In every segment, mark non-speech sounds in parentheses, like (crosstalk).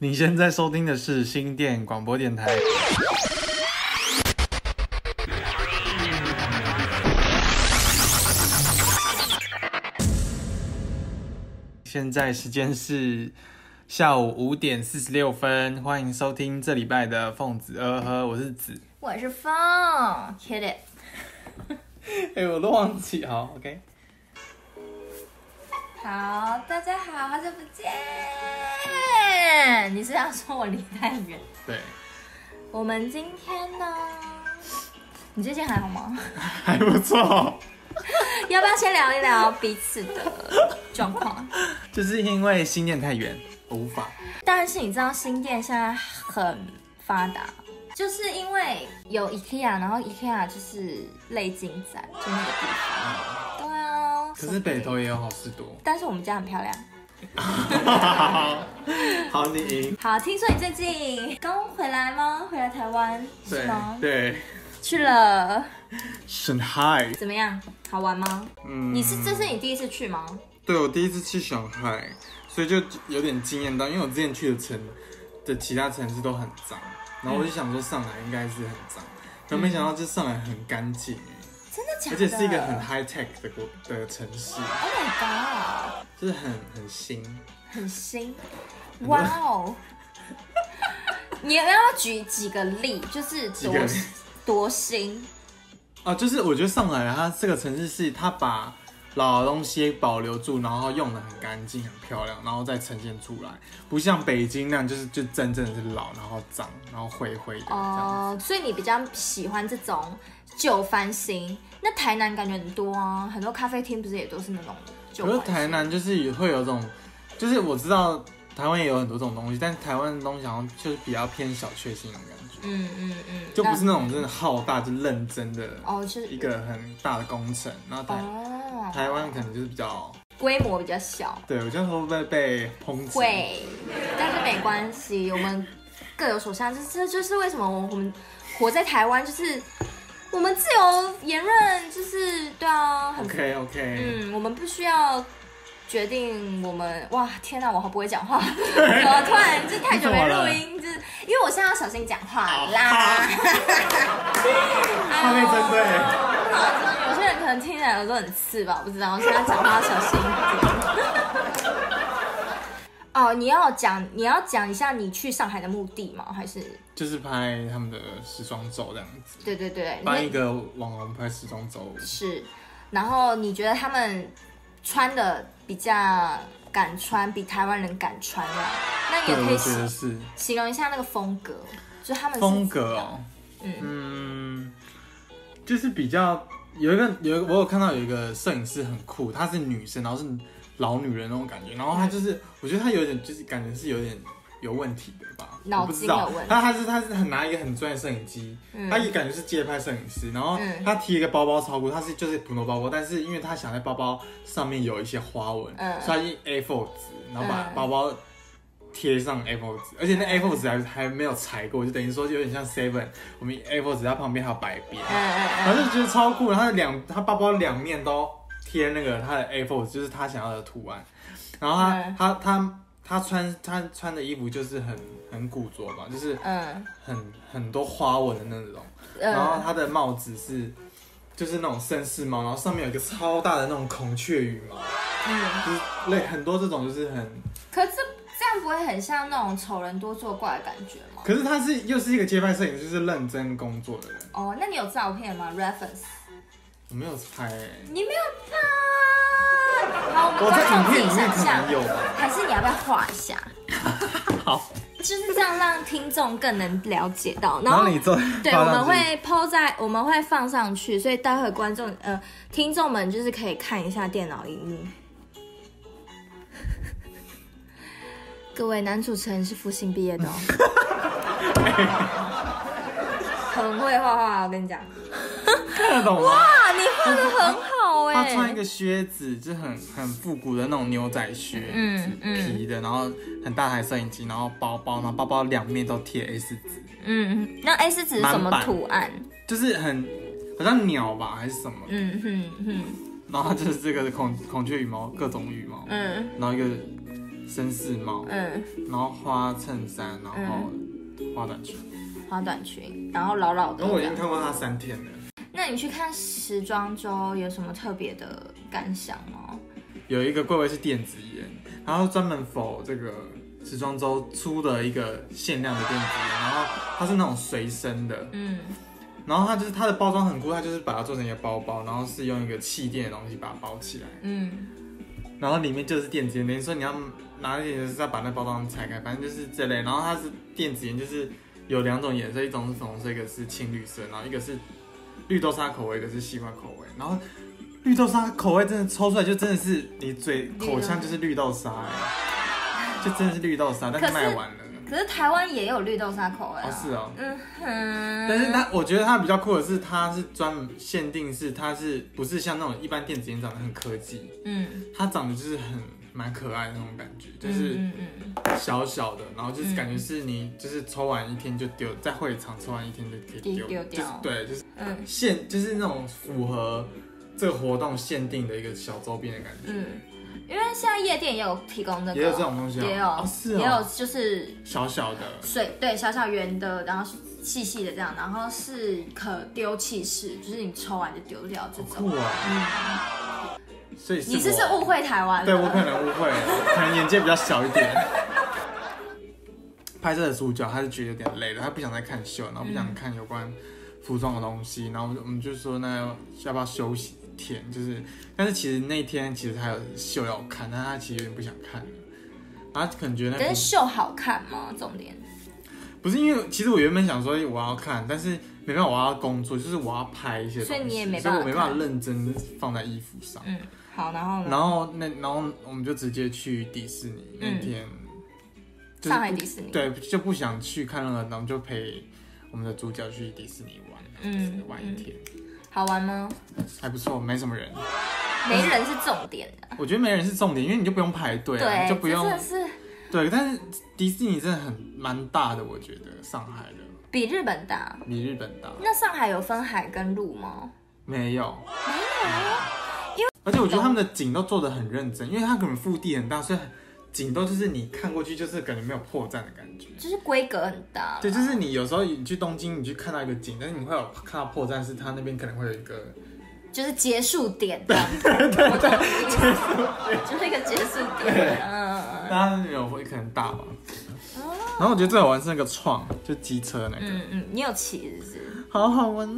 你现在收听的是新店广播电台。现在时间是下午五点四十六分，欢迎收听这礼拜的凤子呃呵，我是子，我是凤，hit it。(laughs) 哎，我都忘记，好，OK。好，大家好，好久不见。你是要说我离太远？对。我们今天呢？你最近还好吗？(laughs) 还不错。(laughs) 要不要先聊一聊彼此的状况？(laughs) 就是因为新店太远，无法。但是你知道新店现在很发达，就是因为有 IKEA，然后 IKEA 就是类金仔，就那个地方。嗯、对啊。可是北投也有好事多。但是我们家很漂亮。好，你赢。好，听说你最近刚回来吗？回来台湾是吗？对。去了。上海。怎么样？好玩吗？嗯。你是这是你第一次去吗？对，我第一次去上海，所以就有点惊艳到，因为我之前去的城的其他城市都很脏，然后我就想说上海应该是很脏，但没想到这上海很干净。真的假的？而且是一个很 high tech 的国的城市。Oh my god！就是很很新，很新。哇哦！你要不要举几个例？就是多多新。啊，就是我觉得上海它这个城市是它把老的东西保留住，然后用的很干净、很漂亮，然后再呈现出来，不像北京那样，就是就真正的是老，然后脏，然后灰灰的。哦，所以你比较喜欢这种旧翻新。那台南感觉很多啊，很多咖啡厅不是也都是那种旧。可是台南就是会有这种，就是我知道台湾也有很多这种东西，但台湾的东西好像就是比较偏小确幸的感觉。嗯嗯嗯，就不是那种真的浩大、就认真的哦，是一个很大的工程。然后台、哦、台湾可能就是比较规模比较小。对，我觉得会不会被抨击？会，但是没关系，我们各有所向。这这就是为什么我们活在台湾，就是。我们自由言论，就是对啊，很 OK OK，嗯，我们不需要决定我们哇，天哪，我好不会讲话，(laughs) 怎么突然就太久没录音，就是因为我现在要小心讲话啦，画面针对，有些人可能听起来耳朵很刺吧，我不知道，我现在讲话要小心一点。(laughs) 哦，你要讲你要讲一下你去上海的目的吗？还是就是拍他们的时装周这样子？对对对，帮一个网红拍时装周。是，然后你觉得他们穿的比较敢穿，比台湾人敢穿啊？那你也可以形形容一下那个风格，就是他们风格哦，嗯嗯，就是比较有一个有一个我有看到有一个摄影师很酷，她是女生，然后是。老女人那种感觉，然后她就是，我觉得她有点就是感觉是有点有问题的吧，脑筋有问题。她她是他是很拿一个很专业摄影机，她、嗯、也感觉是街拍摄影师，然后他提一个包包超酷，他是就是普通包包，但是因为他想在包包上面有一些花纹，嗯、所以她用 A4 纸，然后把包包贴上 A4 纸，而且那 A4 纸还还没有裁过，就等于说有点像 Seven，我们 A4 纸它旁边还有白边，反正就觉得超酷，然后两他包包两面都。贴那个他的 A4 就是他想要的图案，然后他、嗯、他他他穿他穿的衣服就是很很古着吧，就是嗯很很多花纹的那种，然后他的帽子是就是那种绅士帽，然后上面有一个超大的那种孔雀羽毛，嗯，就是类很多这种就是很，可是这这样不会很像那种丑人多作怪的感觉吗？可是他是又是一个街拍摄影师，就是认真工作的人。哦，那你有照片吗？Reference？我没有拍、欸，你没有拍？好，我在影片里面可能有吧？还是你要不要画一下？(laughs) 好，就是这样让听众更能了解到。然后，然后你做，对，我们会 po 在，我们会放上去，所以待会观众呃听众们就是可以看一下电脑荧幕。各位，男主持人是复兴毕业的哦，(laughs) 很会画画，我跟你讲。看得懂吗？哇，你画的很好哎！他穿一个靴子，就很很复古的那种牛仔靴，嗯嗯，皮的，然后很大台摄影机，然后包包，然后包包两面都贴 A4 纸，嗯嗯，那 A4 纸是什么图案？就是很好像鸟吧，还是什么？嗯嗯嗯，然后就是这个孔孔雀羽毛，各种羽毛，嗯，然后一个绅士帽，嗯，然后花衬衫，然后花短裙，花短裙，然后老老的。然后我已经看过他三天了。那你去看时装周有什么特别的感想吗？有一个柜位是电子烟，然后专门 for 这个时装周出的一个限量的电子烟，然后它是那种随身的，嗯，然后它就是它的包装很酷，它就是把它做成一个包包，然后是用一个气垫的东西把它包起来，嗯，然后里面就是电子烟，等于说你要拿一点就是要把那包装拆开，反正就是这类，然后它是电子烟，就是有两种颜色，一种是粉红色，一个是青绿色，然后一个是。绿豆沙口味，一个是西瓜口味，然后绿豆沙口味真的抽出来就真的是你嘴口腔就是绿豆沙哎，(laughs) 就真的是绿豆沙，但是卖完了。可是台湾也有绿豆沙口味啊。哦，是哦。嗯哼。但是它，我觉得它比较酷的是，它是专门限定是，它是不是像那种一般电子烟长得很科技？嗯。它长得就是很。蛮可爱的那种感觉，就是小小的，然后就是感觉是你就是抽完一天就丢，在会场抽完一天就可以丢掉，就是对，就是嗯。限，就是那种符合这个活动限定的一个小周边的感觉。嗯，因为现在夜店也有提供的，也有这种东西，也有，是，也有就是小小的。水，对，小小圆的，然后细细的这样，然后是可丢弃式，就是你抽完就丢掉这种。所以是你是不是误会台湾？对，我可能误会了，可能眼界比较小一点。(laughs) 拍摄的主角他是觉得有点累了，他不想再看秀，然后不想看有关服装的东西，然后我们就说那要不要休息一天？就是，但是其实那天其实还有秀要看，但他其实有点不想看了。他可能觉得那，但是秀好看吗？重点不是因为，其实我原本想说我要看，但是没办法，我要工作，就是我要拍一些东西，所以你也没办法，所以我没办法认真放在衣服上。嗯。好，然后呢？然后那然后我们就直接去迪士尼那天，上海迪士尼。对，就不想去看那个，然后就陪我们的主角去迪士尼玩，嗯，玩一天。好玩吗？还不错，没什么人。没人是重点的。我觉得没人是重点，因为你就不用排队，对就不用是。对，但是迪士尼真的很蛮大的，我觉得上海的比日本大，比日本大。那上海有分海跟陆吗？没有，没有。而且我觉得他们的景都做的很认真，因为它可能腹地很大，所以景都就是你看过去就是感觉没有破绽的感觉，就是规格很大。对，就是你有时候你去东京，你去看到一个景，但是你会有看到破绽，是它那边可能会有一个，就是结束点。(laughs) 对对对，结束点就是一个结束点。嗯嗯，那它有会可能大吧？然后我觉得最好玩是那个创，就机车那个。嗯嗯，你有骑是不是？好好玩。好。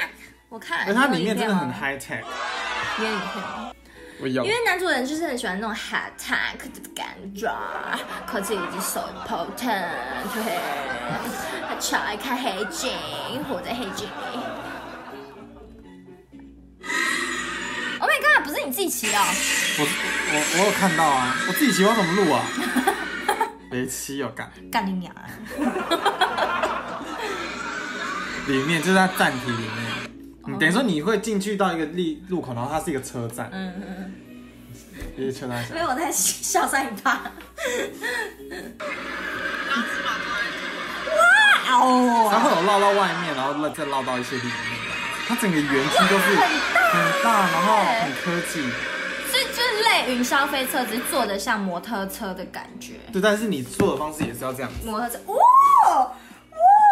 我看，而它里面真的很 high tech。你有影片吗？我有。因为男主人就是很喜欢那种 high tech 的感觉，科技以及 so important，对。他超爱看黑镜，活在黑镜里。Oh my god，不是你自己骑的？我我我有看到啊，我自己骑我怎么录啊？别骑有干。干你娘！(laughs) 里面就是在站体里面。等于说你会进去到一个立路口，然后它是一个车站。嗯嗯嗯。一个车站。因为我在笑三八。哇哦！它会有绕到外面，然后再绕到一些里面。它整个园区都是很大，然后很科技。所以就是类云霄飞车，只是坐的像摩托车的感觉。对，但是你坐的方式也是要这样子。摩托车，哇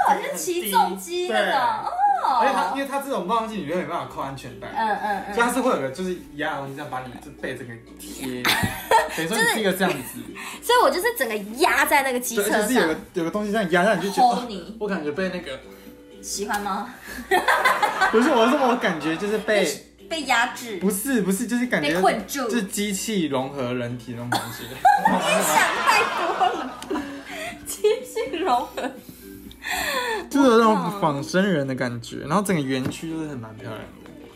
哇，就骑重机那种。而且它，因为它这种放进去，你就没办法扣安全带。嗯嗯嗯。所以它是会有个就是压的东西，这样把你这背这个贴，(laughs) 等于说你是一个这样子。所以我就是整个压在那个机车上。就是有个有个东西这样压，让你就觉得，我感觉被那个。喜欢吗？(laughs) 不是，我是我感觉就是被被压制。不是不是，就是感觉被困住，就是机器融合人体那种感觉。(laughs) 你想太多了。机器融合。(laughs) 就是有那种仿生人的感觉，然后整个园区就是很蛮漂亮的，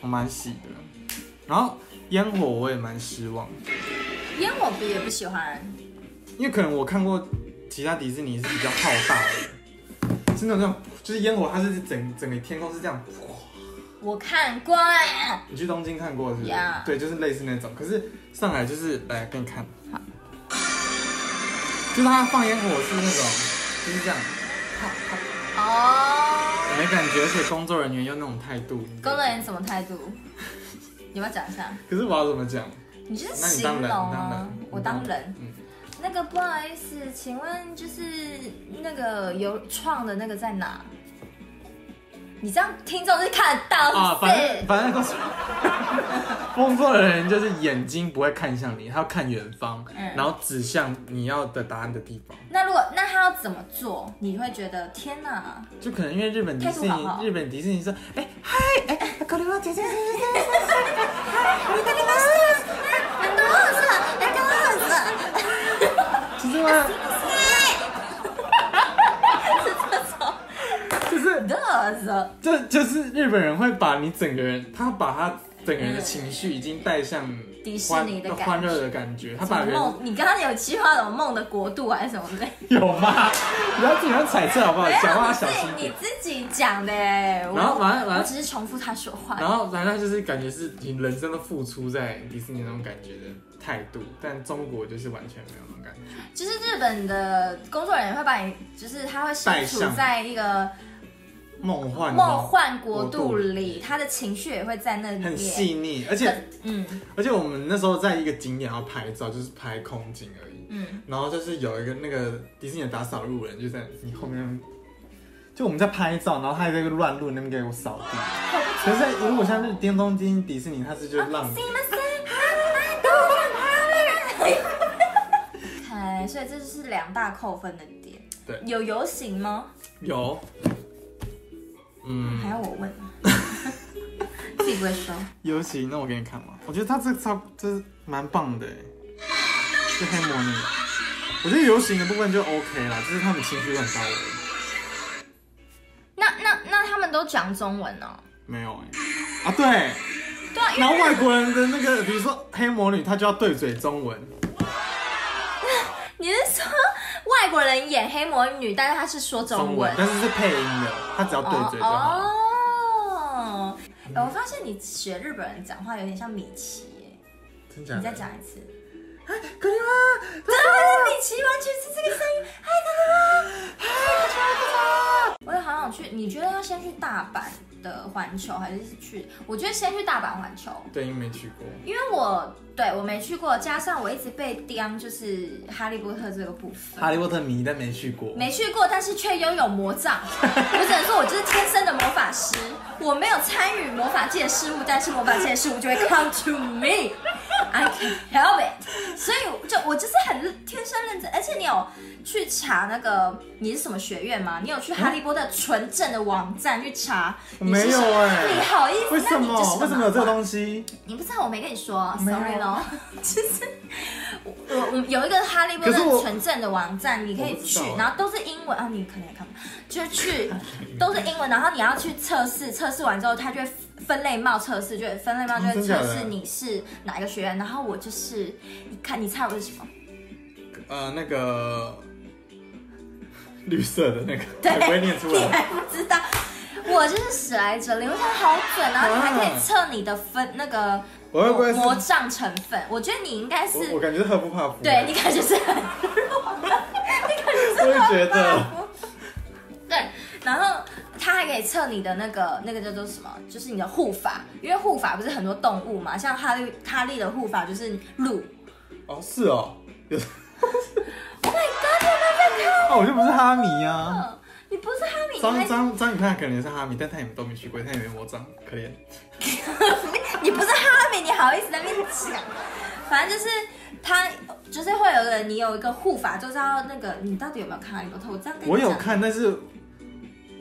我蛮喜的。然后烟火我也蛮失望的，烟火不也不喜欢，因为可能我看过其他迪士尼是比较浩大的，是那种就是烟火它是整整个天空是这样。我看过呀，你去东京看过是不是？Yeah. 对，就是类似那种。可是上海就是来给你看，好，就是它放烟火是那种就是这样。哦，我没感觉，而且工作人员又那种态度。工作人员什么态度？你要讲一下？可是我要怎么讲？你就是形容啊，我当人。嗯，那个不好意思，请问就是那个有创的那个在哪？你这样听众是看得到啊，反正反正都是 (laughs) 工作的人，就是眼睛不会看向你，他要看远方，嗯、然后指向你要的答案的地方。那如果那他要怎么做？你会觉得天哪？就可能因为日本迪士尼，好好日本迪士尼说，哎嗨哎，搞你妈姐姐姐姐姐姐，你搞你妈死，很多死，很多死，其实吗？就就是日本人会把你整个人，他把他整个人的情绪已经带向迪士尼的欢乐的感觉。他把梦，你刚刚有计划什么梦的国度还是什么的？(laughs) 有吗？(laughs) 不要自己猜测好不好？讲话小心点。你自己讲的。然后完了完了，我只是重复他说话。然后反正就是感觉是你人生的付出在迪士尼那种感觉的态度，但中国就是完全没有那种感觉。就是日本的工作人员会把你，就是他会身处在一个。梦幻梦幻国度里，他的情绪也会在那里，很细腻，而且，嗯，而且我们那时候在一个景点要拍照，就是拍空景而已，嗯，然后就是有一个那个迪士尼的打扫路人就在你后面，就我们在拍照，然后他还在一个乱路那边给我扫地。可是如果像是巅峰金迪士尼，他是就让你，哎，所以这就是两大扣分的点。对，有游行吗？有。嗯，还要我问？(laughs) 自己不会说。游行，那我给你看嘛。我觉得他这差这蛮棒的，是黑魔女。我觉得游行的部分就 OK 啦，就是他们情绪很到位。那那那他们都讲中文呢？没有哎。啊，对。对啊。然后外国人的那个，比如说黑魔女，她就要对嘴中文。你是说？外国人演黑魔女，但是他是说中文，但是是配音的，他只要对嘴就好。哦，我发现你学日本人讲话有点像米奇耶，真假的？你再讲一次。嗨，可以吗？真的，米奇完全是这个声音。嗨，可以吗？嗨，可以吗？我也好想去，你觉得要先去大阪？的环球还是去？我觉得先去大阪环球。对，因为没去过。因为我对我没去过，加上我一直被刁，就是哈利波特这个部分。哈利波特迷，但没去过。没去过，但是却拥有魔杖。(laughs) 我只能说，我就是天生的魔法师。我没有参与魔法界的事物，但是魔法界的事物就会 come to me。I can help it。所以就我就是很天生认真，而且你有去查那个你是什么学院吗？你有去哈利波特纯正的网站去查？没有哎，你好意思？为什么？为什么有这个东西？你不知道，我没跟你说，sorry 咯。其 (laughs) 实我我有一个哈利波特纯正的网站，你可以去，然后都是英文啊，你可能也看不，就去都是英文，然后你要去测试，测试完之后，它就会分类帽测试，就会分类帽就会测试你是哪一个学院，然后我就是，你看你猜我是什么？呃，那个 (laughs) 绿色的那个，对，不会念出来，你还不知道。我就是史莱哲林，我觉得好准，然后你还可以测你的分那个魔魔杖成分。我觉得你应该是我，我感觉赫夫帕夫，对，你感觉是很弱，(laughs) 你感觉是赫夫帕夫。对，然后它还可以测你的那个那个叫做什么，就是你的护法，因为护法不是很多动物嘛，像哈利哈利的护法就是鹿。哦，是哦。有 Oh my god！你有没有在看？哦，我就不是哈迷呀。你不是哈迷，张张张宇看可能也是哈迷，但他也都没去过，他也没魔杖，可怜。(laughs) 你不是哈迷，你好意思在那边讲？反正就是他，就是会有人，你有一个护法，就知道那个你到底有没有看哈利波特？我这样跟你讲，我有看，但是。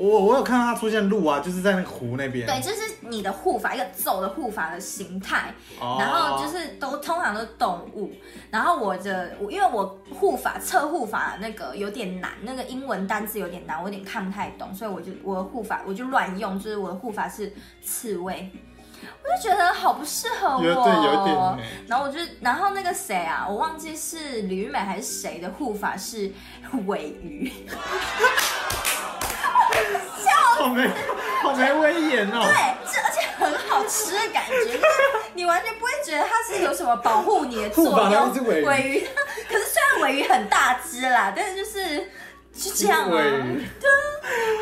我我有看到他出现鹿啊，就是在那个湖那边。对，就是你的护法，一个走的护法的形态。哦。然后就是都通常都是动物。然后我的我因为我护法测护法那个有点难，那个英文单字有点难，我有点看不太懂，所以我就我的护法我就乱用，就是我的护法是刺猬，我就觉得好不适合我。有对，有点。然后我就然后那个谁啊，我忘记是吕玉美还是谁的护法是尾鱼。(laughs) 好没，好没威严哦。对，这而且很好吃的感觉，你完全不会觉得它是有什么保护你的作用。尾鱼，可是虽然尾鱼很大只啦，但是就是就这样啊。对，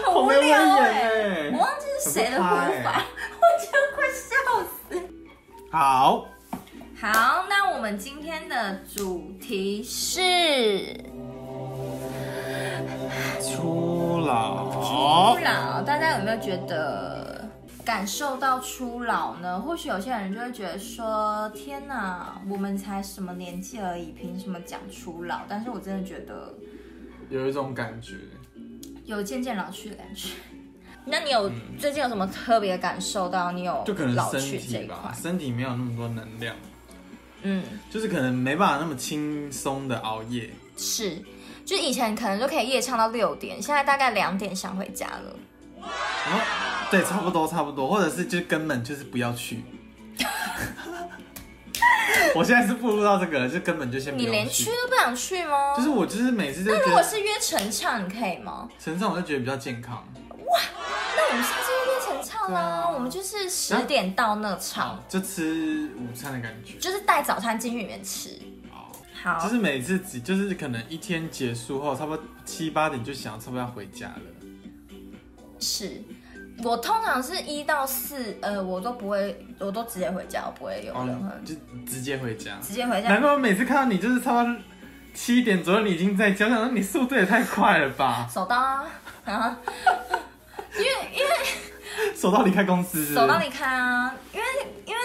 很无聊哎。我忘记是谁的护法，(laughs) 我觉得快笑死。好，好，那我们今天的主题是老。初老，大家有没有觉得感受到初老呢？或许有些人就会觉得说：“天哪，我们才什么年纪而已，凭什么讲初老？”但是我真的觉得有一种感觉，有渐渐老去的感觉。那你有最近有什么特别感受到？你有就可能身体吧，身体没有那么多能量，嗯，就是可能没办法那么轻松的熬夜。是，就以前可能就可以夜唱到六点，现在大概两点想回家了。哦，对，差不多差不多，或者是就根本就是不要去。(laughs) 我现在是步入到这个了，就根本就先不。你连去都不想去吗？就是我就是每次就。那如果是约晨唱，你可以吗？晨唱我就觉得比较健康。哇，那我们下次就约晨唱啦，啊，我们就是十点到那唱，啊，就吃午餐的感觉，就是带早餐进去里面吃。好，就是每次只就是可能一天结束后，差不多七八点就想差不多要回家了。是。我通常是一到四，呃，我都不会，我都直接回家，我不会有任何，就直接回家，直接回家。难怪我每次看到你就是差不多七点左右，你已经在家，想说你速度也太快了吧？(laughs) 手刀啊，啊，(laughs) 因为因为手到离开公司是不是？手刀离开啊，因为因为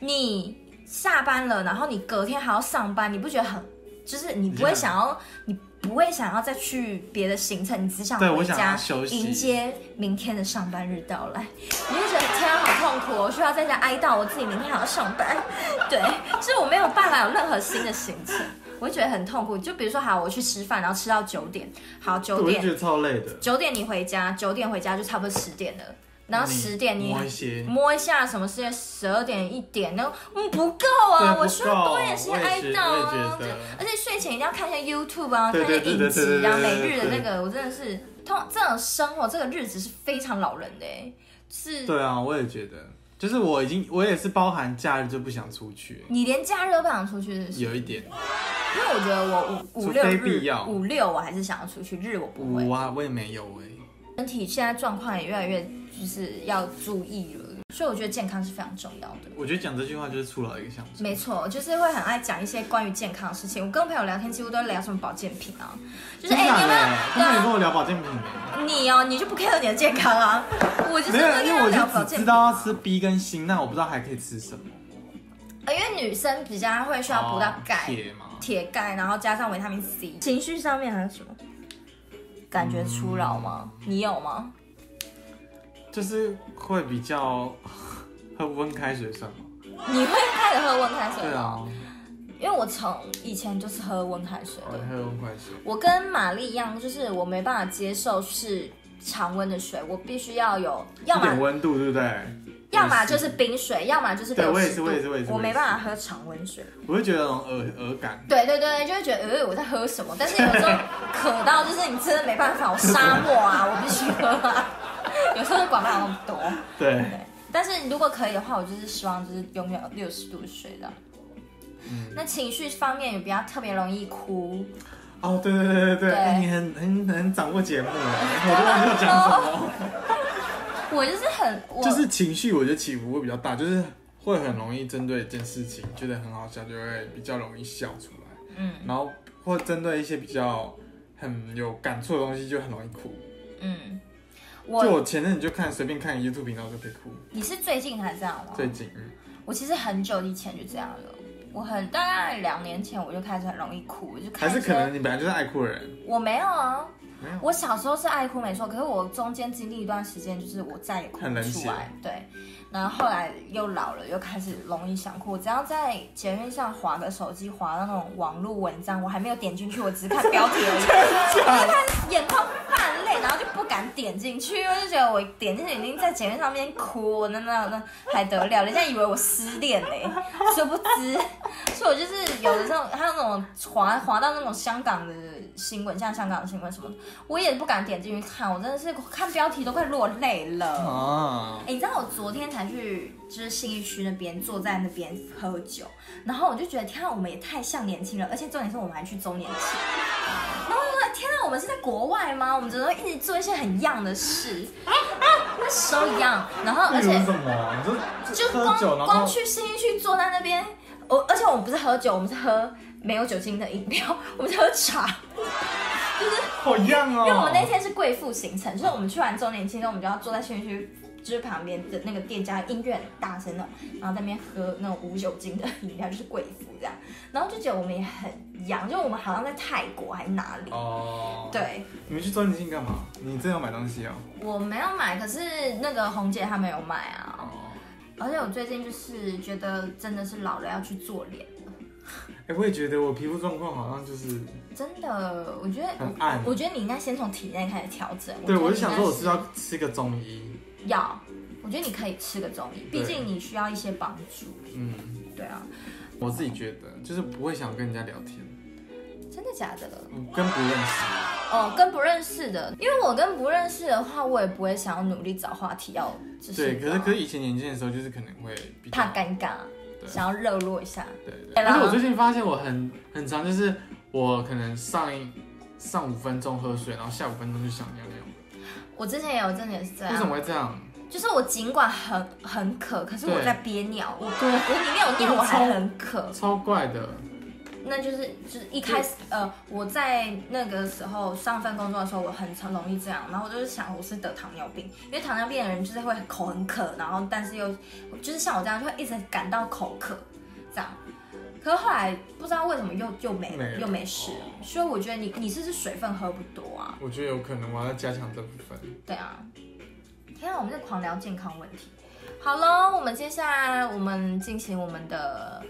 你下班了，然后你隔天还要上班，你不觉得很，就是你不会想要你。不会想要再去别的行程，你只想回家迎接明天的上班日到来。你会觉得天啊，好痛苦，我需要在家哀悼我自己明天还要上班。(laughs) 对，就是我没有办法有任何新的行程，我会觉得很痛苦。就比如说，好，我去吃饭，然后吃到九点，好，九点，我觉得超累的。九点你回家，九点回家就差不多十点了。然后十点你摸一些，摸一下什么时间？十二点一点，然后嗯不够啊，我需要多一点时间哀悼啊。而且睡前一定要看一下 YouTube 啊，看一下影集啊，每日的那个，我真的是，通这种生活这个日子是非常老人的哎，是。对啊，我也觉得，就是我已经我也是包含假日就不想出去。你连假日都不想出去是？有一点，因为我觉得我五五六日五六我还是想要出去，日我不会。五啊，我也没有哎。身体现在状况也越来越。就是要注意了，所以我觉得健康是非常重要的。我觉得讲这句话就是初老一个象征。没错，就是会很爱讲一些关于健康的事情。我跟朋友聊天几乎都聊什么保健品啊，就是哎、欸，你有没有？那你跟我聊保健品？你哦，你就不 care 你的健康啊？我就是没有，因为我就只知道要吃 B 跟锌，那我不知道还可以吃什么。因为女生比较会需要补到钙、铁嘛，铁钙，然后加上维他命 C。情绪上面还有什么？感觉初老吗？嗯、你有吗？就是会比较喝温开水算吗？你会开始喝温开水？对啊，因为我从以前就是喝温开水的。喝温开水。我跟玛丽一样，就是我没办法接受是常温的水，我必须要有要么温度，对不对？要么就是冰水，要么就是对，我也是，我也是，我也是。我没办法喝常温水，我会觉得那种耳耳感。对对对，就会觉得呃我在喝什么，但是有时候渴到就是你真的没办法，我沙漠啊，我必须喝啊。(laughs) 有时候管不了那么多，对，对。但是如果可以的话，我就是希望就是永远有六十度的水的。嗯。那情绪方面也比较特别容易哭。哦，对对对对对。对你很很很掌握节目，我都忘记要讲什么。(laughs) 我就是很，就是情绪，我觉得起伏会比较大，就是会很容易针对一件事情觉得很好笑，就会比较容易笑出来。嗯。然后或针对一些比较很有感触的东西，就很容易哭。嗯。我就我前阵你就看随便看 YouTube 频道就可以哭。你是最近才这样吗？最近，嗯。我其实很久以前就这样了。我很大概两年前我就开始很容易哭，就开始。还是可能你本来就是爱哭的人。我没有啊。没有。我小时候是爱哭没错，可是我中间经历一段时间，就是我再也哭不出来。对。然后后来又老了，又开始容易想哭。只要在捷运上滑个手机，滑到那种网络文章，我还没有点进去，我只是看标题而已。因为他眼眶敢点进去，我就觉得我点进去已经在前面上面哭，那那那还得了？人家以为我失恋嘞，殊不知。所以我就是有的时候，还有那种滑滑到那种香港的新闻，像香港的新闻什么的，我也不敢点进去看，我真的是看标题都快落泪了。哦。哎，你知道我昨天才。去就是信义区那边，坐在那边喝酒，然后我就觉得天啊，我们也太像年轻人，而且重点是我们还去周年庆，然后我说天啊，我们是在国外吗？我们怎么会一直做一些很样的事？那时候一样，然后而且就光光去信义区坐在那边，我我而且我们不是喝酒，我们是喝没有酒精的饮料，(laughs) 我们是喝茶，就是好一样哦。因为我们那天是贵妇行程，就是我们去完周年庆之后，我们就要坐在休息区。就是旁边的那个店家音乐很大声的，然后在那边喝那种无酒精的饮料，就是贵妇这样，然后就觉得我们也很洋，就我们好像在泰国还是哪里哦。对，你们去周年庆干嘛？你真要买东西啊？我没有买，可是那个红姐她没有买啊。哦。而且我最近就是觉得真的是老了要去做脸了。哎、欸，我也觉得我皮肤状况好像就是真的，我觉得很暗。我觉得你应该先从体内开始调整。对，我就想说我是要吃个中医。要，我觉得你可以吃个中医，毕竟你需要一些帮助。嗯，对啊，我自己觉得就是不会想跟人家聊天。真的假的？跟不认识。哦，跟不认识的，因为我跟不认识的话，我也不会想要努力找话题要。对，可是可是以前年轻的时候，就是可能会怕尴尬，想要热络一下。对对。但是我最近发现我很很常，就是我可能上一上五分钟喝水，然后下五分钟就想尿尿。我之前也有，真的也是这样。为什么会这样？就是我尽管很很渴，可是我在憋尿。我我里面有尿，我还很渴。超怪的。那就是就是一开始呃，我在那个时候上份工作的时候，我很常容易这样。然后我就是想，我是得糖尿病，因为糖尿病的人就是会口很渴，然后但是又就是像我这样，就会一直感到口渴这样。可是后来不知道为什么又又没，没又没事，所以我觉得你你是不是水分喝不多啊？我觉得有可能，我要加强这部分。对啊，天啊，我们在狂聊健康问题。好喽，我们接下来我们进行我们的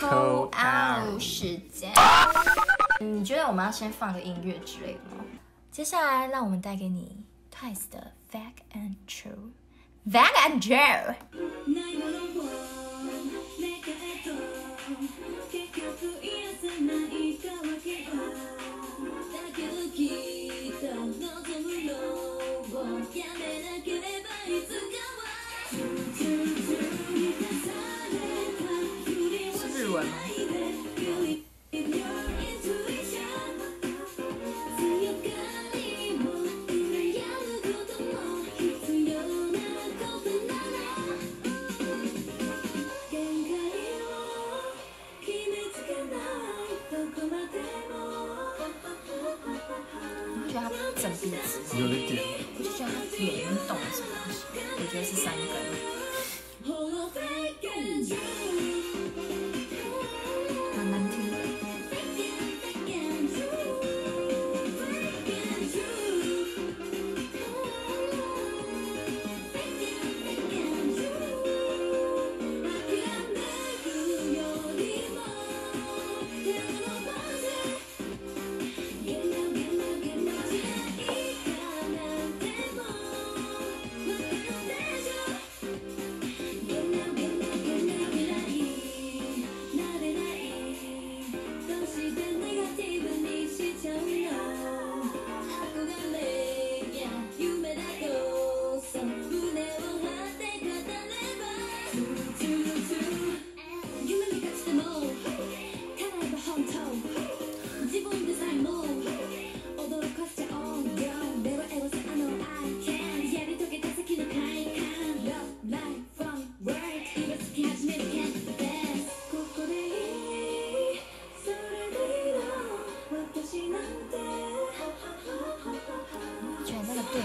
call out 时间。你觉得我们要先放个音乐之类的吗？接下来让我们带给你 Twice 的 Vague and True，Vague and True。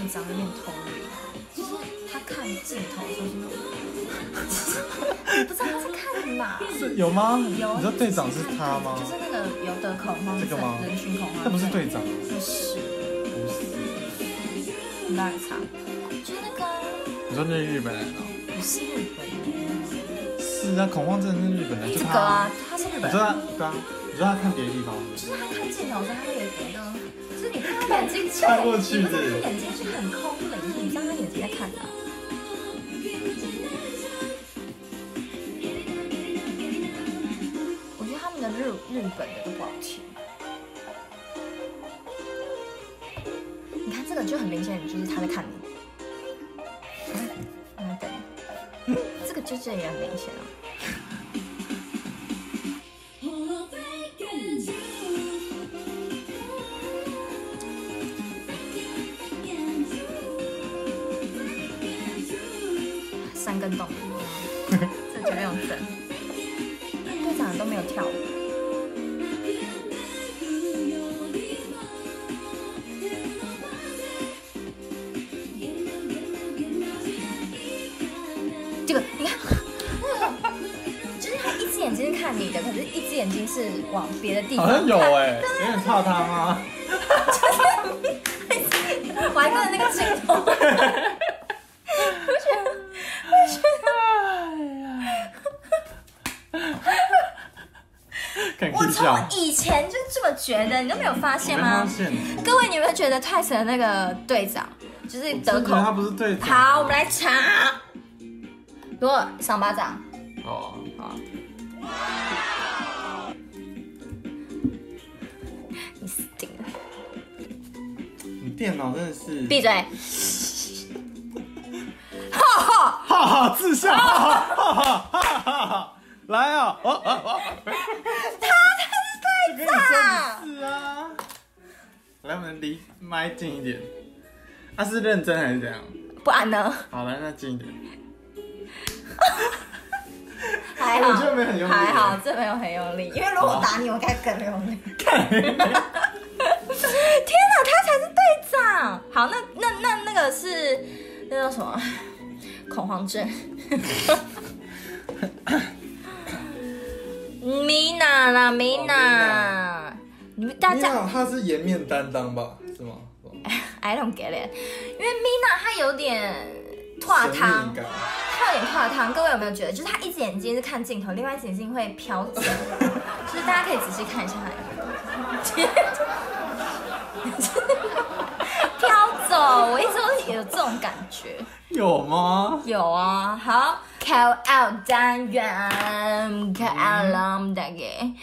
有点头圆，就是他看镜头，就是 (laughs) 不知道他在看哪。有吗？有。你知道队长是他吗？就是那个有的恐慌症，这个吗？人群恐慌症。他不是队长。不是。不是。你哪里查？就那个。你说那是日本人哦？不是日本人。是啊，恐慌症是日本人。这个啊，他是日本人。你说他，对啊。你说他看别的地方。就是他看镜头，说他有别的，就是你看他眼睛看过去的。他眼睛是很空的，你知道他眼睛在看的。我觉得他们的？日日本的都不好听，你看这个就很明显，就是他在看你。嗯，对，这个就这也很明显啊。看你的，可是一只眼睛是往别的地方。好像有哎、欸，有点怕他吗？(laughs) 我还看那个镜头。(laughs) 我从以前就这么觉得，你都没有发现吗？各位，你有没有觉得泰森的那个队长就是德孔？他不是队长。好，我们来查。如果赏巴掌。哦，好。(laughs) 你死定了！你电脑真的是。闭嘴。(laughs) 哈哈哈哈！自笑。哈哈哈哈哈哈！来啊！哦哦哦！他他是队长。是啊。来，我们离麦近一点。他是认真还是怎样？不安呢？好，来，那近一点。(laughs) (laughs) 还好，我觉得没很用力。还好，这没有很用力。因为如果我打你，我该更用力。(laughs) 天哪，他才是队长。好，那那那那个是那叫什么？恐慌症。(laughs) 米娜啦，米娜，你们大家，他是颜面担当吧？是吗？I don't get it，因为米娜她有点脱汤，他有点脱汤。各位有没有觉得，就是他一只眼睛是看镜头，另外一只眼睛会飘走，(laughs) 就是大家可以仔细看一下。他，(laughs) 飘走，我一直都有这种感觉。有吗？有啊，好，call out 单元，call out 了，我们打给，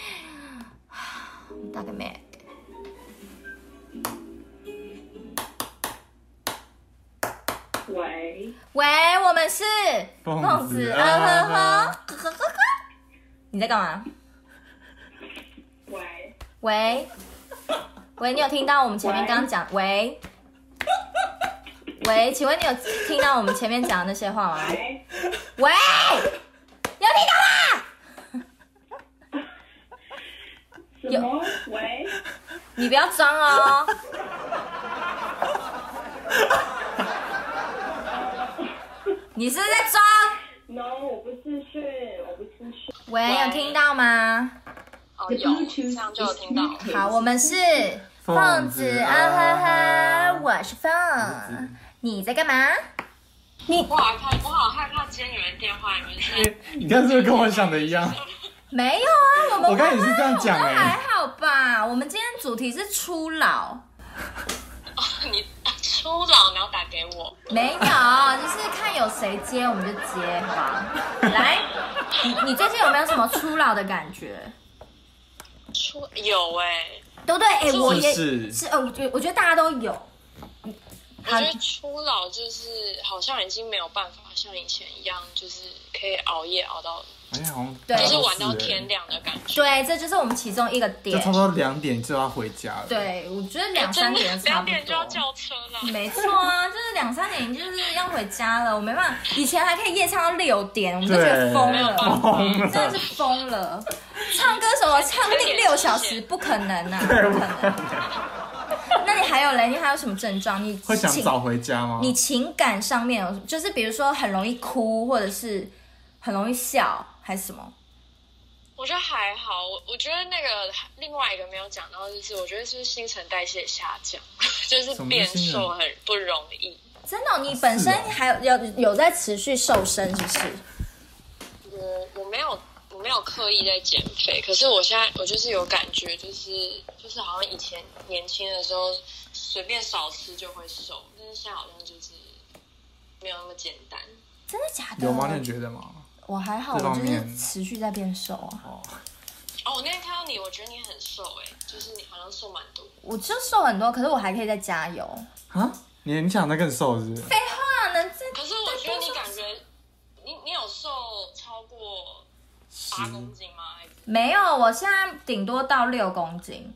喂喂，我们是孟子，啊呵呵呵呵呵呵，你在干嘛？喂喂喂，你有听到我们前面刚刚讲喂？喂，请问你有听到我们前面讲的那些话吗？喂，喂，有听到吗？什么？喂，你不要装哦。你是不是在装？No，我不是讯，我不是讯。喂，有听到吗？哦，有，这样就有听到。好，我们是凤子啊呵呵，我是凤。你在干嘛？你我好害，我好害怕接你们电话，你们是？(laughs) 你刚是不是跟我想的一样？没有啊，我们我刚也是这样讲哎，还好吧？我们今天主题是初老。哦，(laughs) 你初老你要打给我？没有，就是看有谁接我们就接，好吧？(laughs) 来，你你最近有没有什么初老的感觉？初有哎，对不对？哎，我也是，是呃，我觉我觉得大家都有。我觉得初老就是好像已经没有办法像以前一样，就是可以熬夜熬到，哎呀，好对，就是玩到天亮的感觉。对，这就是我们其中一个点。就差不多两点就要回家了。对，我觉得两三点差不多。两点就要叫车了。没错啊，就是两三点就是要回家了。我没办法，以前还可以夜唱到六点，我们就觉得疯了，疯，真的是疯了。唱歌什么唱定六小时，不可能啊，不可能。那你还有嘞？你还有什么症状？你会想早回家吗？你情感上面有，就是比如说很容易哭，或者是很容易笑，还是什么？我觉得还好。我我觉得那个另外一个没有讲到，就是我觉得是不是新陈代谢下降，(laughs) 就是变瘦很不容易。真的、哦？你本身还有有有在持续瘦身，是不是？我我没有我。没有刻意在减肥，可是我现在我就是有感觉，就是就是好像以前年轻的时候随便少吃就会瘦，但是现在好像就是没有那么简单。真的假的？有吗？你觉得吗？我还好，我就是持续在变瘦啊。哦，哦，我那天看到你，我觉得你很瘦哎，就是你好像瘦蛮多。我就瘦很多，可是我还可以再加油啊！你你想再更瘦是不是？废话，能再？可是我觉得你感觉你你有瘦超过。八公斤吗？没有，我现在顶多到六公斤。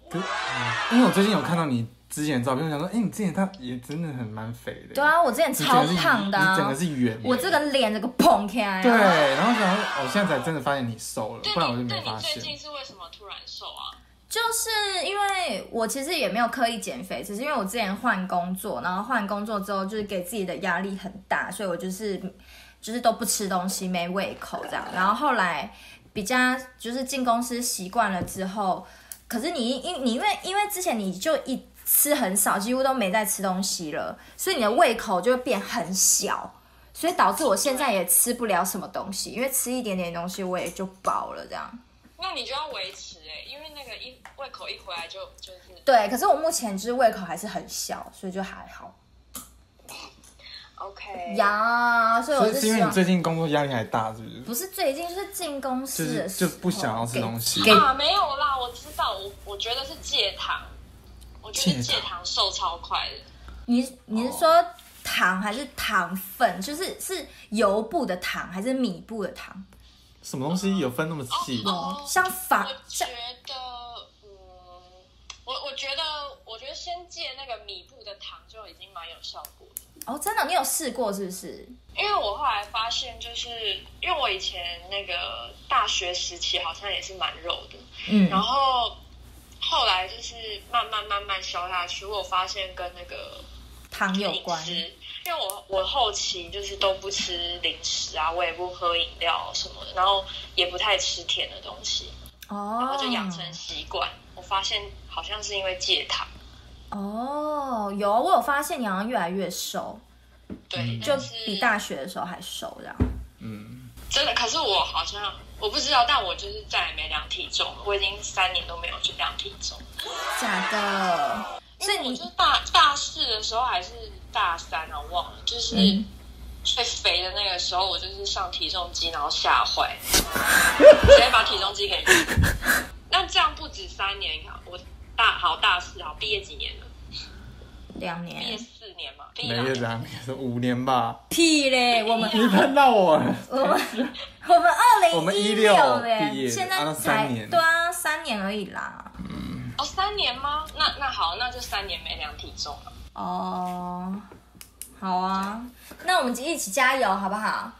因为我最近有看到你之前的照片，我想说，哎、欸，你之前他也真的很蛮肥的。对啊，我之前超胖的、啊，你整个是圆，我这个脸这个膨起来。对，然后想说，我现在才真的发现你瘦了，不然我就没发现。最近是为什么突然瘦啊？就是因为我其实也没有刻意减肥，只是因为我之前换工作，然后换工作之后就是给自己的压力很大，所以我就是就是都不吃东西，没胃口这样。然后后来比较就是进公司习惯了之后，可是你因你因为因为之前你就一吃很少，几乎都没在吃东西了，所以你的胃口就会变很小，所以导致我现在也吃不了什么东西，因为吃一点点东西我也就饱了这样。那你就要维持哎、欸，因为那个一胃口一回来就就是。对，可是我目前就是胃口还是很小，所以就还好。OK 呀，所以我是，是因为你最近工作压力还大，是不是？不是最近，就是进公司的时候、就是、就不想要吃东西啊，没有啦，我知道，我我觉得是戒糖，我觉得戒糖瘦超快的。你你是说糖还是糖粉？就是是油布的糖还是米布的糖？什么东西有分那么细？哦，像法，我觉得，嗯，我我觉得，我觉得先戒那个米布的糖就已经蛮有效果的。哦，真的，你有试过是不是？因为我后来发现，就是因为我以前那个大学时期好像也是蛮肉的，嗯，然后后来就是慢慢慢慢消下去，我发现跟那个糖有关，因为我我后期就是都不吃零食啊，我也不喝饮料什么的，然后也不太吃甜的东西，哦，然后就养成习惯。我发现好像是因为戒糖。哦，有，我有发现你好像越来越瘦，对，就是比大学的时候还瘦这样。嗯，真的，可是我好像我不知道，但我就是再也没量体重，我已经三年都没有去量体重。假的？所以你是大大四的时候还是大三啊？我忘了，就是最肥的那个时候，我就是上体重机，然后吓坏，(laughs) 直接把体重机给你。那这样不止三年，你看我。大好大四好，毕业几年了？两年。毕业四年嘛？没有两年，是五年吧？(laughs) 屁嘞！我们你碰到我？我们我们二零一六毕业，现在才三年，对啊，三年而已啦。嗯。哦，三年吗？那那好，那就三年没量体重了。哦，好啊，那我们一起加油好不好？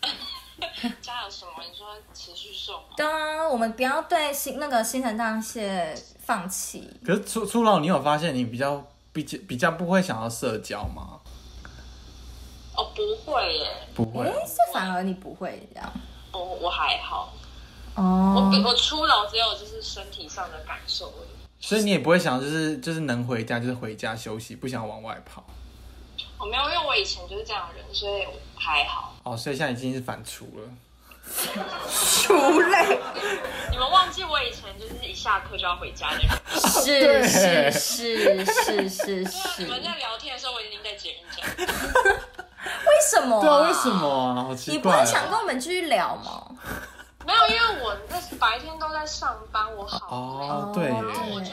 (laughs) (laughs) 加了什么？你说持续瘦吗？对啊，我们不要对新那个新陈代谢。放弃。可是初初老，你有发现你比较比较比较不会想要社交吗？哦，不会耶，不会。哎，是反而你不会这样。哦，我还好。哦。我我初老只有就是身体上的感受而已。所以你也不会想就是就是能回家就是回家休息，不想往外跑。我没有，因为我以前就是这样的人，所以还好。哦，所以现在已经是反刍了。(laughs) 出类！你们忘记我以前就是一下课就要回家的人。是是是是是是。(laughs) 你们在聊天的时候，我已经在剪一剪。(laughs) 为什么？对啊，为什么啊？好奇怪。你不会想跟我们继续聊吗？没有，因为我那白天都在上班，我好累。哦，对。然后我就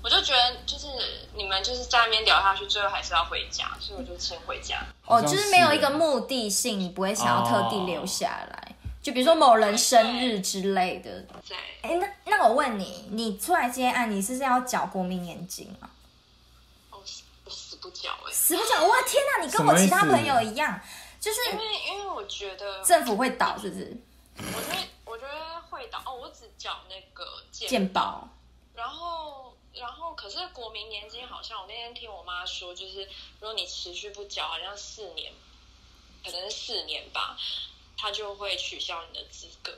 我就觉得，就是你们就是在那边聊下去，最后还是要回家，所以我就先回家。哦，就是没有一个目的性，你不会想要特地留下来。就比如说某人生日之类的，对。哎，那那我问你，你出来接案，你是不是要缴国民年金啊？哦，我死不缴哎！死不缴！哇，天哪，你跟我其他朋友一样，就是因为因为我觉得政府会倒，是不是？我觉得我觉得会倒哦，我只缴那个健保，然后然后可是国民年金好像我那天听我妈说，就是如果你持续不缴，好像四年，可能是四年吧。他就会取消你的资格，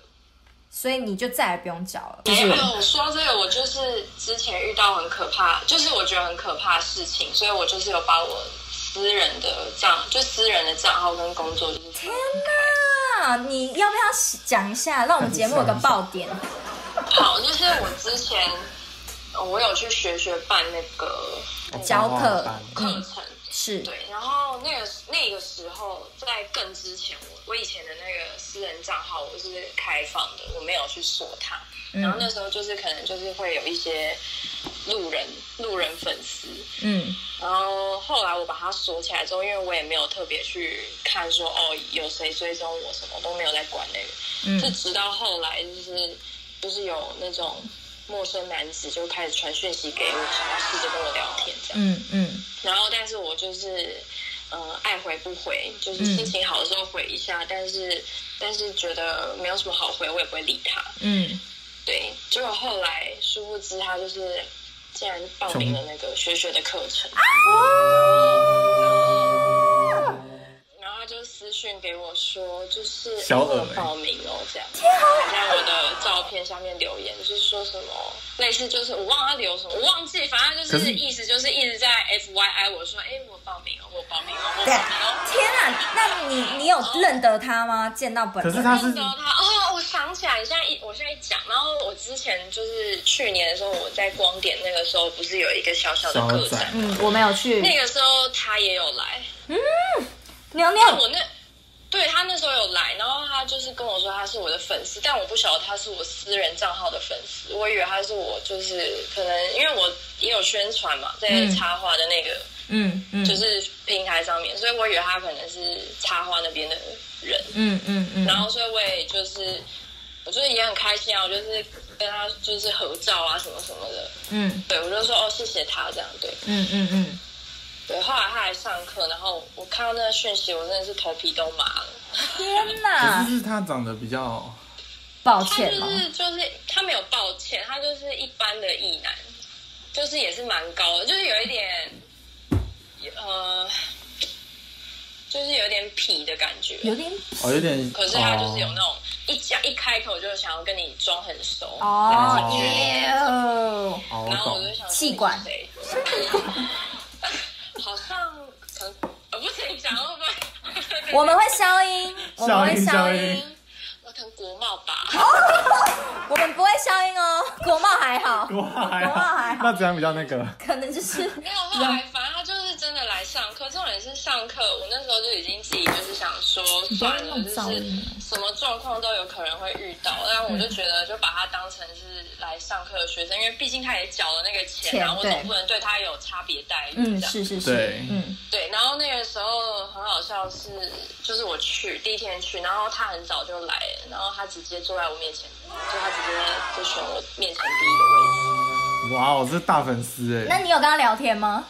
所以你就再也不用缴了。没有，我说这个，我就是之前遇到很可怕，就是我觉得很可怕的事情，所以我就是有把我私人的账，就私人的账号跟工作就是。天哪，你要不要讲一下，让我们节目有个爆点？好，就是我之前我有去学学办那个教课课程。嗯是。对，然后那个那个时候在更之前，我我以前的那个私人账号我是开放的，我没有去锁它。嗯、然后那时候就是可能就是会有一些路人路人粉丝，嗯，然后后来我把它锁起来之后，因为我也没有特别去看说哦有谁追踪我什么都没有在管那个，嗯，是直到后来就是就是有那种陌生男子就开始传讯息给我，想要试着跟我聊天这样。嗯嗯。然后，但是我就是，呃，爱回不回，就是心情好的时候回一下，嗯、但是但是觉得没有什么好回，我也不会理他。嗯。对，结果后来殊不知他就是竟然报名了那个学学的课程。就私讯给我说，就是小耳报名哦，这样，还在我的照片下面留言，就是说什么类似，就是我忘了他留什么，我忘记，反正就是意思就是一直在 F Y I 我说，哎，我报名了，我报名了，我报名了。天啊，那你你有认得他吗？见到本人？可是他是认得他哦，我想起来，你现在一我现在一讲，然后我之前就是去年的时候，我在光点那个时候，不是有一个小小的客栈，嗯，我没有去，那个时候他也有来，嗯。娘娘，我那对他那时候有来，然后他就是跟我说他是我的粉丝，但我不晓得他是我私人账号的粉丝，我以为他是我就是可能因为我也有宣传嘛，在插画的那个嗯嗯。就是平台上面，所以我以为他可能是插画那边的人。嗯嗯嗯，然后所以我也就是我就是也很开心啊，我就是跟他就是合照啊什么什么的嗯，对我就说哦谢谢他这样对嗯嗯嗯。对，后来他来上课，然后我看到那个讯息，我真的是头皮都麻了。天哪！可是他长得比较抱歉，就是就是他没有抱歉，他就是一般的异男，就是也是蛮高的，就是有一点呃，就是有点痞的感觉，有点哦，有点。可是他就是有那种一讲一开口就想要跟你装很熟哦，然后我就想气管。好像可能我，不可以讲会不会？(laughs) 我们会消音，我们会消音。国贸吧。(laughs) 我们不会消音哦，国贸还好。国贸还好。那这样比较那个？可能就是没有后来，反正他就是真的来上课。重点是上课，我那时候就已经自己就是想说，算了，就是什么状况都有可能会遇到。但我就觉得，就把他当成是来上课的学生，因为毕竟他也缴了那个钱，然后我总不能对他有差别待遇。嗯，是是是。对，嗯，对。然后那个时候很好笑是，就是我去第一天去，然后他很早就来了，然后他直接坐在我面前，就他直接就选我面前第一个位置。哇，我是大粉丝哎！那你有跟他聊天吗？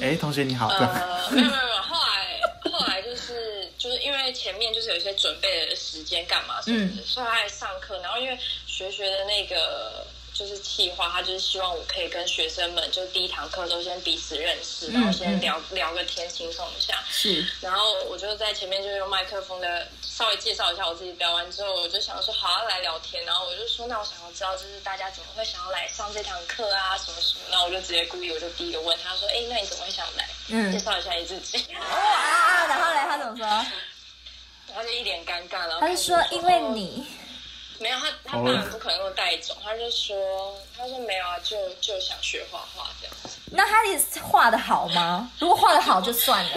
哎，同学你好。呃，没有没有没有。后来后来就是就是因为前面就是有一些准备的时间干嘛什么的，嗯、所以他在上课，然后因为学学的那个。就是企划，他就是希望我可以跟学生们，就第一堂课都先彼此认识，然后先聊、嗯、聊个天，轻松一下。是。然后我就在前面就用麦克风的稍微介绍一下我自己。聊完之后，我就想说好要来聊天，然后我就说那我想要知道，就是大家怎么会想要来上这堂课啊，什么什么。然后我就直接故意，我就第一个问他说，哎，那你怎么会想来？嗯。介绍一下你自己。(laughs) 哇啊！然后嘞，他怎么说？他就一脸尴尬，然后他就说因为你。没有他，他当然不可能会带走。他就说，他说没有啊，就就想学画画这样子。那他也是画的好吗？(laughs) 如果画的好就算了。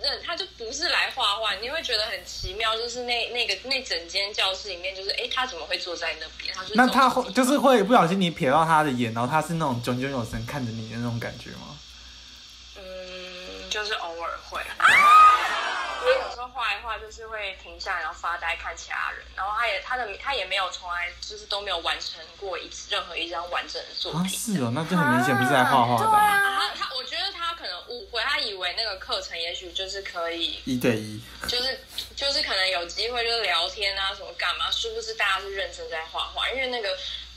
那他就不是来画画，你会觉得很奇妙，就是那那个那整间教室里面，就是哎，他怎么会坐在那边？他那他会就是会不小心你瞥到他的眼，然后他是那种炯炯有神看着你的那种感觉吗？嗯，就是偶尔会。他有时候画一画，就是会停下来，然后发呆看其他人。然后他也他的他也没有从来就是都没有完成过一次任何一张完整的作品。啊，是哦，那就很明显不是在画画的。对啊，他我觉得他可能误会，他以为那个课程也许就是可以一对一，就是就是可能有机会就是聊天啊什么干嘛，殊不知大家是认真在画画，因为那个。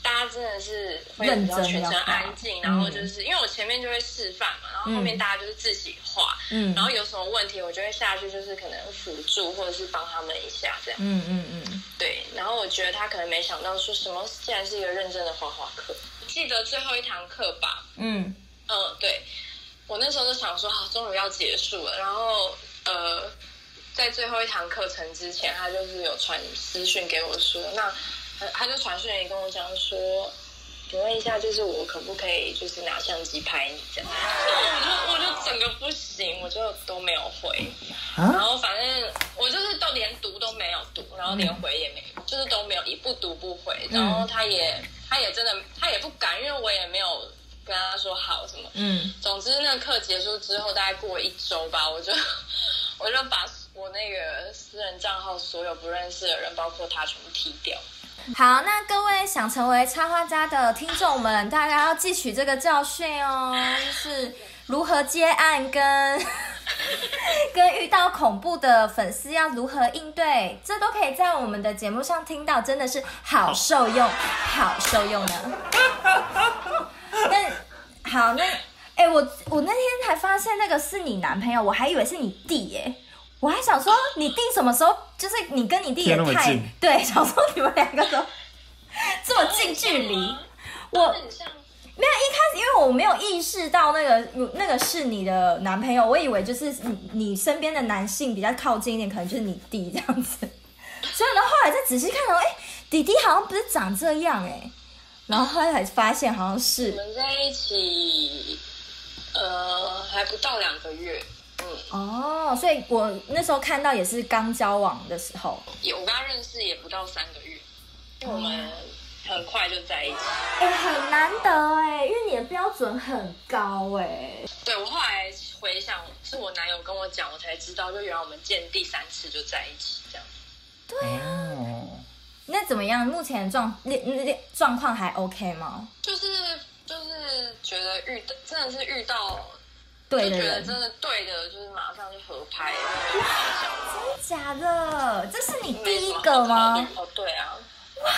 大家真的是会比较全程安静，然后就是因为我前面就会示范嘛，然后后面大家就是自己画，嗯，然后有什么问题我就会下去，就是可能辅助或者是帮他们一下这样，嗯嗯嗯，对，然后我觉得他可能没想到说什么竟然是一个认真的画画课，记得最后一堂课吧，嗯。嗯，对，我那时候就想说好，终于要结束了，然后呃，在最后一堂课程之前，他就是有传私讯给我说那。他就传讯也跟我讲说，请问一下，就是我可不可以就是拿相机拍你这样？我就我就整个不行，我就都没有回，啊、然后反正我就是都连读都没有读，然后连回也没有，就是都没有，一不读不回。然后他也他也真的他也不敢，因为我也没有跟他说好什么。嗯，总之那个课结束之后，大概过一周吧，我就我就把我那个私人账号所有不认识的人，包括他，全部踢掉。好，那各位想成为插画家的听众们，大家要汲取这个教训哦，就是如何接案跟跟遇到恐怖的粉丝要如何应对，这都可以在我们的节目上听到，真的是好受用，好受用呢。(laughs) 那好，那哎、我我那天才发现那个是你男朋友，我还以为是你弟耶。我还想说，你弟什么时候？就是你跟你弟也太对，想说你们两个都这么近距离。我没有一开始，因为我没有意识到那个那个是你的男朋友，我以为就是你你身边的男性比较靠近一点，可能就是你弟这样子。(laughs) 所以呢，后来再仔细看到，哎、欸，弟弟好像不是长这样哎、欸。然后后来才发现好像是。我们在一起，呃，还不到两个月。哦，所以我那时候看到也是刚交往的时候，也我跟他认识也不到三个月，因为我们很快就在一起。哎、欸，很难得哎，因为你的标准很高哎。对，我后来回想，是我男友跟我讲，我才知道，就原来我们见第三次就在一起这样。对啊，那怎么样？目前状那那状况还 OK 吗？就是就是觉得遇到真的是遇到。对的就觉得真的对的，就是马上就合拍。真的假的？这是你第一个吗？哦，对啊。哇，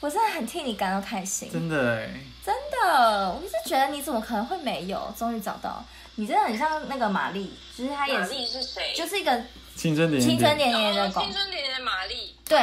我真的很替你感到开心。真的哎。真的，我是觉得你怎么可能会没有？终于找到，你真的很像那个玛丽，就是她也是。玛丽是谁？就是一个青春点点青春点点的狗。青春点点的玛丽。对。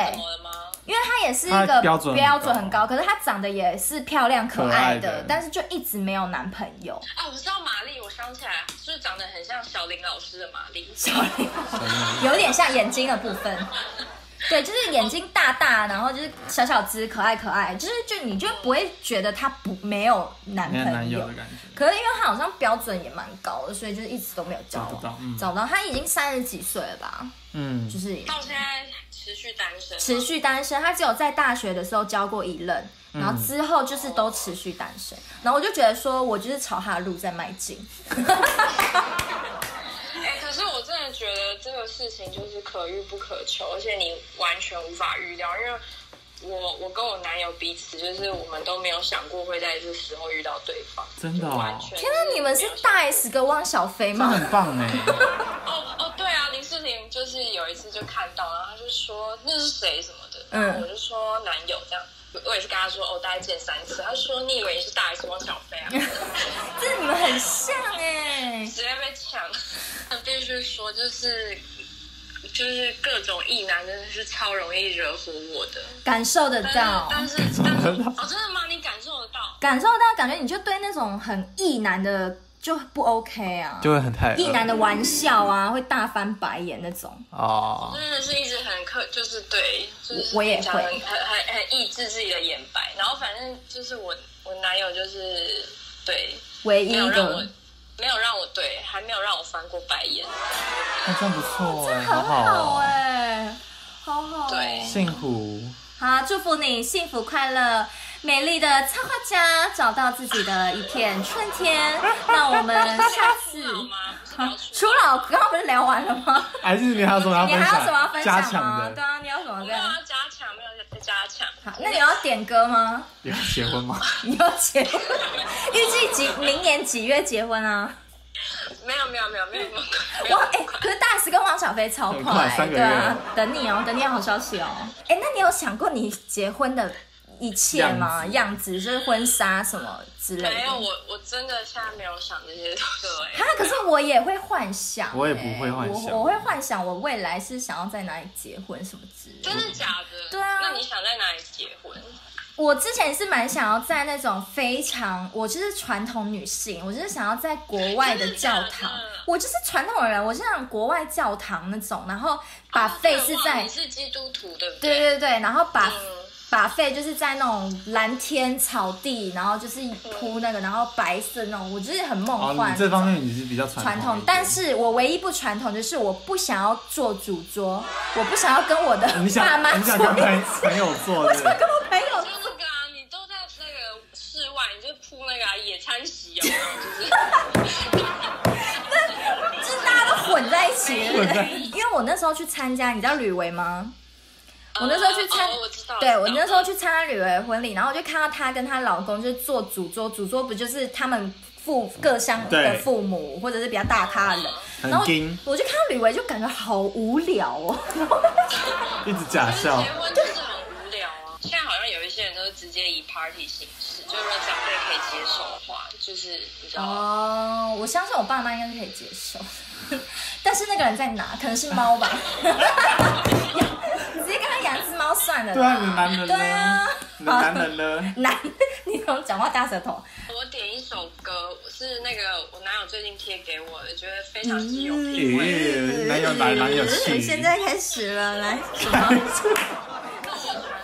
因为她也是一个标准标准很高，可是她长得也是漂亮可爱的，但是就一直没有男朋友。啊，我知道玛丽，我想起来，是不是长得很像小林老师的玛丽？小林，(laughs) 有点像眼睛的部分。(laughs) (laughs) 对，就是眼睛大大，然后就是小小只，可爱可爱，就是就你就不会觉得他不没有男朋友，男友的感觉。可是因为他好像标准也蛮高的，所以就是一直都没有交往。找不到，嗯、找不到，他已经三十几岁了吧？嗯，就是到现在。持续单身，持续单身。他只有在大学的时候交过一任，然后之后就是都持续单身。嗯、然后我就觉得说，我就是朝他的路在迈进。(laughs) 事情就是可遇不可求，而且你完全无法预料，因为。我我跟我男友彼此就是我们都没有想过会在这时候遇到对方，真的哦！天哪，你们是大 S 跟汪小菲吗？很棒哎！(laughs) 哦哦，对啊，林世婷就是有一次就看到，然后他就说那是谁什么的，嗯，我就说男友这样，我也是跟他说哦，大概见三次，他说你以为你是大 S 汪小菲啊？(laughs) 这你们很像哎，直接被抢，他必须说就是。就是各种异男真的是超容易惹火我的，感受得到。但是，但是，(laughs) 但是哦，真的吗？你感受得到？感受得到，感觉你就对那种很异男的就不 OK 啊，就会很太异男的玩笑啊，会大翻白眼那种。哦，真的是一直很克，就是对，就是我也会很很很抑制自己的眼白。然后反正就是我我男友就是对唯一一个。没有让我对，还没有让我翻过白眼。那真不错哎，很好哎，好好，对，幸福。好，祝福你幸福快乐，美丽的插画家找到自己的一片春天。那我们下次初老，刚刚不是聊完了吗？还是你还有什么要分享？你还有什么要分享吗？对啊，你有什么？没有要加强，没有要加强。好，那你要点歌吗？(laughs) 你要结婚吗？(laughs) 你要结婚？预计几明年几月结婚啊？没有没有没有没有那么快。哇哎，可是大 S 跟汪小菲超快，对啊，等你哦，等你好消息哦。哎，那你有想过你结婚的一切吗？样子就是婚纱什么之类的。没有，我我真的现在没有想这些。对。哈，可是我也会幻想。我也不会幻想。我我会幻想我未来是想要在哪里结婚什么之类的。真的假的？对啊。那你想在哪里结婚？我之前是蛮想要在那种非常，我就是传统女性，我就是想要在国外的教堂，我就是传统的人，我是想国外教堂那种，然后把费是在，你是基督徒对不对？对对对，然后把把费就是在那种蓝天草地，然后就是铺那个，然后白色那种，我就是很梦幻。这方面你是比较传统，传统，但是我唯一不传统就是我不想要做主桌，我不想要跟我的爸妈做，朋友做，我想跟我朋友。那个室外，你就铺那个野餐席哦，就是，(laughs) 就是大家都混在一起？因为我那时候去参加，你知道吕维吗？我那时候去参，对我那时候去参加吕维婚礼，然后我就看到她跟她老公就是坐主桌，主桌不就是他们父各乡的父母或者是比较大咖的人，然后我就看到吕维就感觉好无聊哦，(laughs) 一直假笑。结婚就是很无聊啊，现在好像有一些人都是直接以 party 形式，就是说长辈可以接受的话，就是你知道哦，我相信我爸妈应该是可以接受。(laughs) 但是那个人在哪？可能是猫吧。(laughs) 算了。对啊，你男人呢？对啊，你的男人呢？(laughs) 男，你怎么讲话大舌头？我点一首歌，是那个我男友最近贴给我的，觉得非常之有品味。男友来，男友去。现在开始了，来。什么？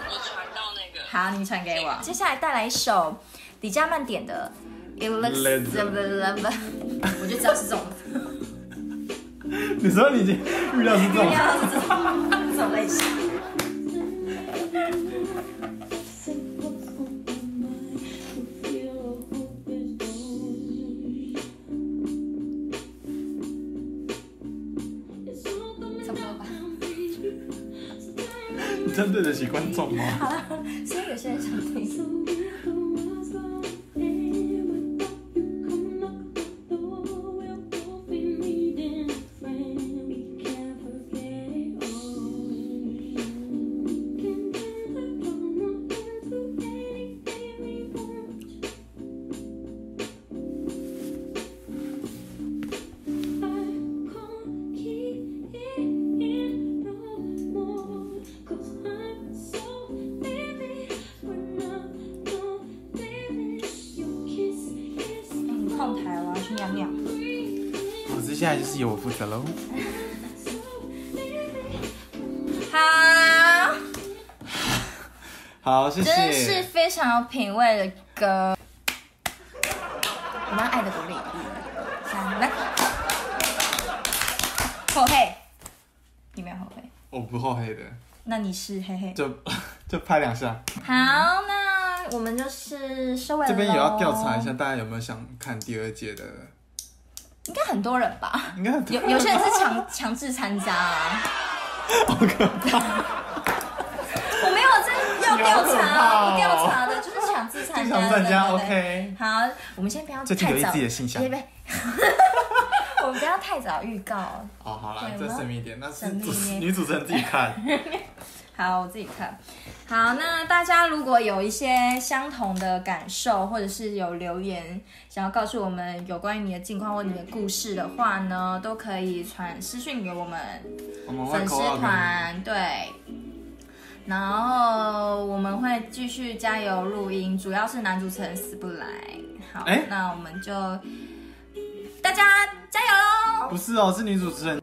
我传到那个。好，你传给我。接下来带来一首李佳曼点的《It Looks Love》，我就知道是这种。(laughs) 你说你已经预料是这种，预料是这种类型。差不多吧。你真对得起观众吗？好了，所以有些人想听。现在就是由我负责喽。好，(laughs) 好，谢谢。真是非常有品味的歌。我们爱的独立，一、三，来。后黑，你没有后黑？我不后黑的。那你是黑黑？就 (laughs) 就拍两下。好，那我们就是收尾了。这边也要调查一下，大家有没有想看第二届的？很多人吧，应该有有些人是强强制参加啊，好可怕！我没有在要调查，不调查的就是强制参加的。加 OK。好，我们先不要太早。最近自己的信箱。(laughs) 我们不要太早预告。哦，好了，再神秘一点，那是女主持人自己看。(laughs) 好，我自己看。好，那大家如果有一些相同的感受，或者是有留言想要告诉我们有关于你的近况或你的故事的话呢，都可以传私讯给我们粉丝团。对，然后我们会继续加油录音，主要是男主持人死不来。好，欸、那我们就大家加油喽！不是哦，是女主持人。